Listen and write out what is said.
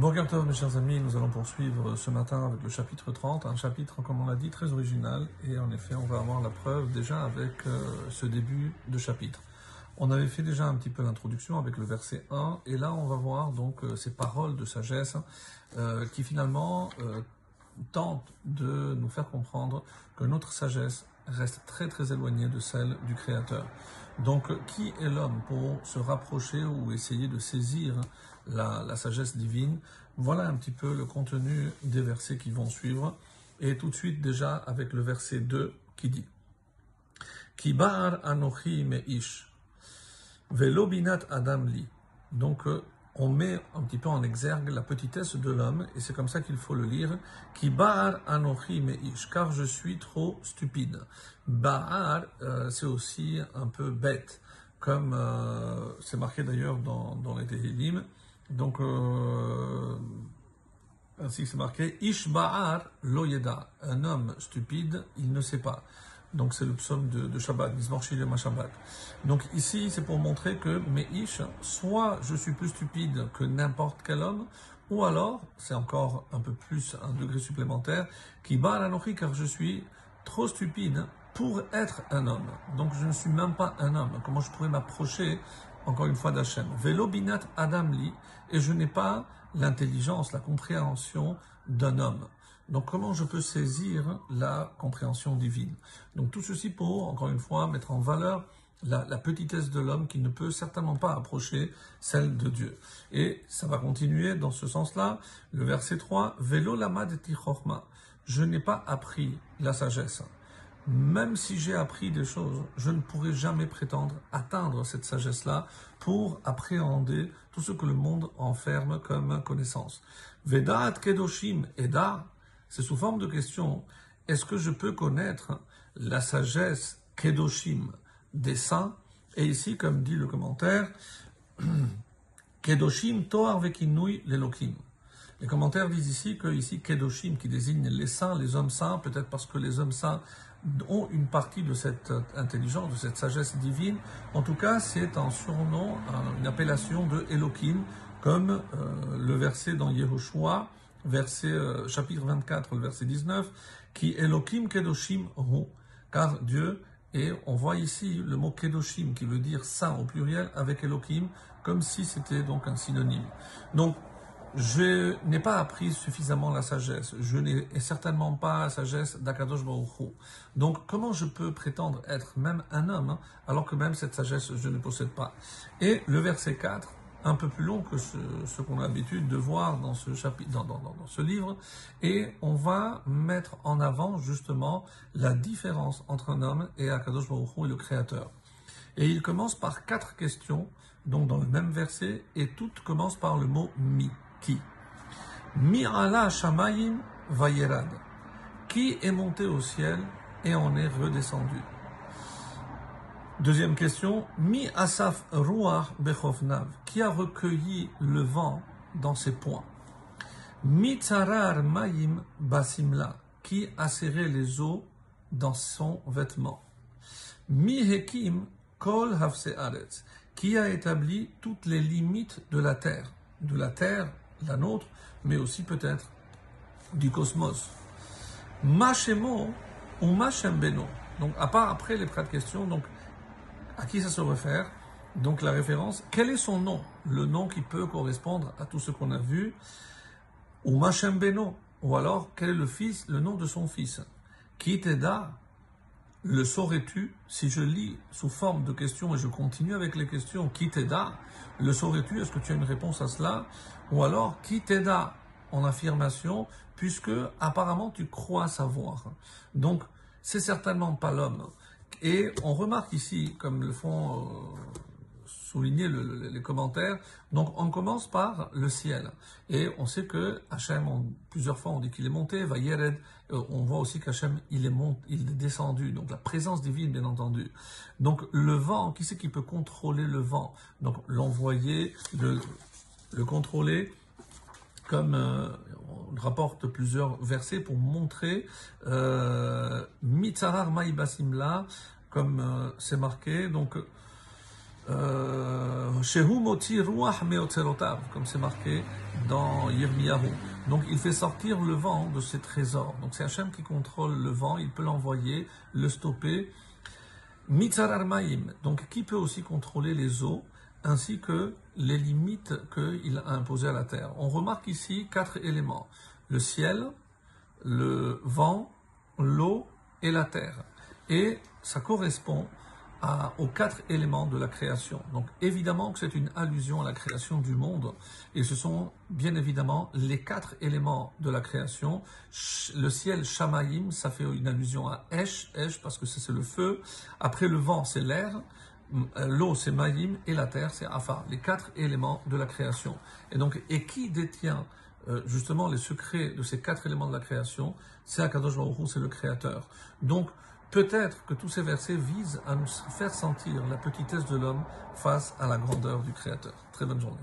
Bonjour mes chers amis, nous allons poursuivre ce matin avec le chapitre 30, un chapitre, comme on l'a dit, très original, et en effet, on va avoir la preuve déjà avec euh, ce début de chapitre. On avait fait déjà un petit peu l'introduction avec le verset 1, et là on va voir donc euh, ces paroles de sagesse euh, qui finalement tentent de nous faire comprendre que notre sagesse reste très très éloignée de celle du Créateur. Donc, qui est l'homme pour se rapprocher ou essayer de saisir la, sagesse divine? Voilà un petit peu le contenu des versets qui vont suivre. Et tout de suite déjà avec le verset 2 qui dit velobinat adam li. Donc, euh, on met un petit peu en exergue la petitesse de l'homme, et c'est comme ça qu'il faut le lire. Ki bar meish, car je suis trop stupide. Bar, euh, c'est aussi un peu bête, comme euh, c'est marqué d'ailleurs dans, les Tehillim. Donc, euh, ainsi c'est marqué, Ish ba'ar lo yeda, un homme stupide, il ne sait pas. Donc c'est le psaume de, de Shabbat, ma Shabbat. Donc ici, c'est pour montrer que mes ish, soit je suis plus stupide que n'importe quel homme, ou alors, c'est encore un peu plus un degré supplémentaire, qui bat la car je suis trop stupide pour être un homme. Donc je ne suis même pas un homme. Comment je pourrais m'approcher, encore une fois, d'Hachem? Velo binat et je n'ai pas l'intelligence, la compréhension d'un homme. Donc comment je peux saisir la compréhension divine? Donc tout ceci pour, encore une fois, mettre en valeur la, petitesse de l'homme qui ne peut certainement pas approcher celle de Dieu. Et ça va continuer dans ce sens-là. Le verset 3, Velo lama de Je n'ai pas appris la sagesse. Même si j'ai appris des choses, je ne pourrai jamais prétendre atteindre cette sagesse-là pour appréhender tout ce que le monde enferme comme connaissance. Vedat kedoshim eda c'est sous forme de question. Est-ce que je peux connaître la sagesse Kedoshim des saints? Et ici, comme dit le commentaire, Kedoshim Toar Vekinui l'Elokim. Les commentaires disent ici que ici Kedoshim qui désigne les saints, les hommes saints, peut-être parce que les hommes saints ont une partie de cette intelligence, de cette sagesse divine. En tout cas, c'est un surnom, une appellation de Elohim, comme euh, le verset dans Yehoshua euh, chapitre 24, le verset 19, qui Elohim Kedoshim Hu, car Dieu, et on voit ici le mot Kedoshim qui veut dire saint au pluriel avec Elohim, comme si c'était donc un synonyme. Donc, je n'ai pas appris suffisamment la sagesse. Je n'ai certainement pas la sagesse d'Akadosh Baruch Donc, comment je peux prétendre être même un homme, hein, alors que même cette sagesse, je ne possède pas? Et le verset 4, un peu plus long que ce, qu'on a l'habitude de voir dans ce chapitre, dans, ce livre, et on va mettre en avant justement la différence entre un homme et Akadosh Baruch et le Créateur. Et il commence par quatre questions, donc dans le même verset, et toutes commencent par le mot mi, qui? Mi shamayim vayerad. Qui est monté au ciel et en est redescendu? Deuxième question, Mi Asaf Ruach Bechofnav, qui a recueilli le vent dans ses poings? Mi Tzarar Mayim Basimla, qui a serré les eaux dans son vêtement? Mi Hekim Kol Aretz, qui a établi toutes les limites de la terre, de la terre, la nôtre, mais aussi peut-être du cosmos. Machemo ou Machem Beno. Donc, à part après les prêtres questions, donc à qui ça se réfère Donc la référence, quel est son nom? Le nom qui peut correspondre à tout ce qu'on a vu. Ou Machem Beno. Ou alors, quel est le fils, le nom de son fils? Qui t'aida Le saurais-tu? Si je lis sous forme de questions et je continue avec les questions, qui t'aida Le saurais-tu? Est-ce que tu as une réponse à cela? Ou alors, qui t'aida en affirmation, puisque apparemment tu crois savoir. Donc, c'est certainement pas l'homme. Et on remarque ici, comme le font euh, souligner les commentaires, donc on commence par le ciel. Et on sait que Hachem, plusieurs fois on dit qu'il est monté, va Yered, euh, on voit aussi qu'Hachem il est, il est descendu, donc la présence divine bien entendu. Donc le vent, qui c'est qui peut contrôler le vent? Donc l'envoyer, le, le contrôler, comme euh, on rapporte plusieurs versets pour montrer euh, Mitzarar Maïbasimla, comme euh, c'est marqué. Donc, Shehu moti comme c'est marqué dans Yirmiyahu. Donc il fait sortir le vent de ses trésors. Donc c'est Hachem qui contrôle le vent, il peut l'envoyer, le stopper. Mitzar armaim, donc qui peut aussi contrôler les eaux? Ainsi que les limites qu'il a imposées à la terre. On remarque ici quatre éléments le ciel, le vent, l'eau et la terre. Et ça correspond aux quatre éléments de la création. Donc évidemment que c'est une allusion à la création du monde, et ce sont bien évidemment les quatre éléments de la création. Le ciel, Shamaim, ça fait une allusion à Esh, Esh parce que c'est le feu. Après le vent, c'est l'air. L'eau, c'est Maïm, et la terre, c'est Afa, les quatre éléments de la création. Et donc, et qui détient euh, justement les secrets de ces quatre éléments de la création? C'est Akadosh c'est le créateur. Donc, Peut-être que tous ces versets visent à nous faire sentir la petitesse de l'homme face à la grandeur du Créateur. Très bonne journée.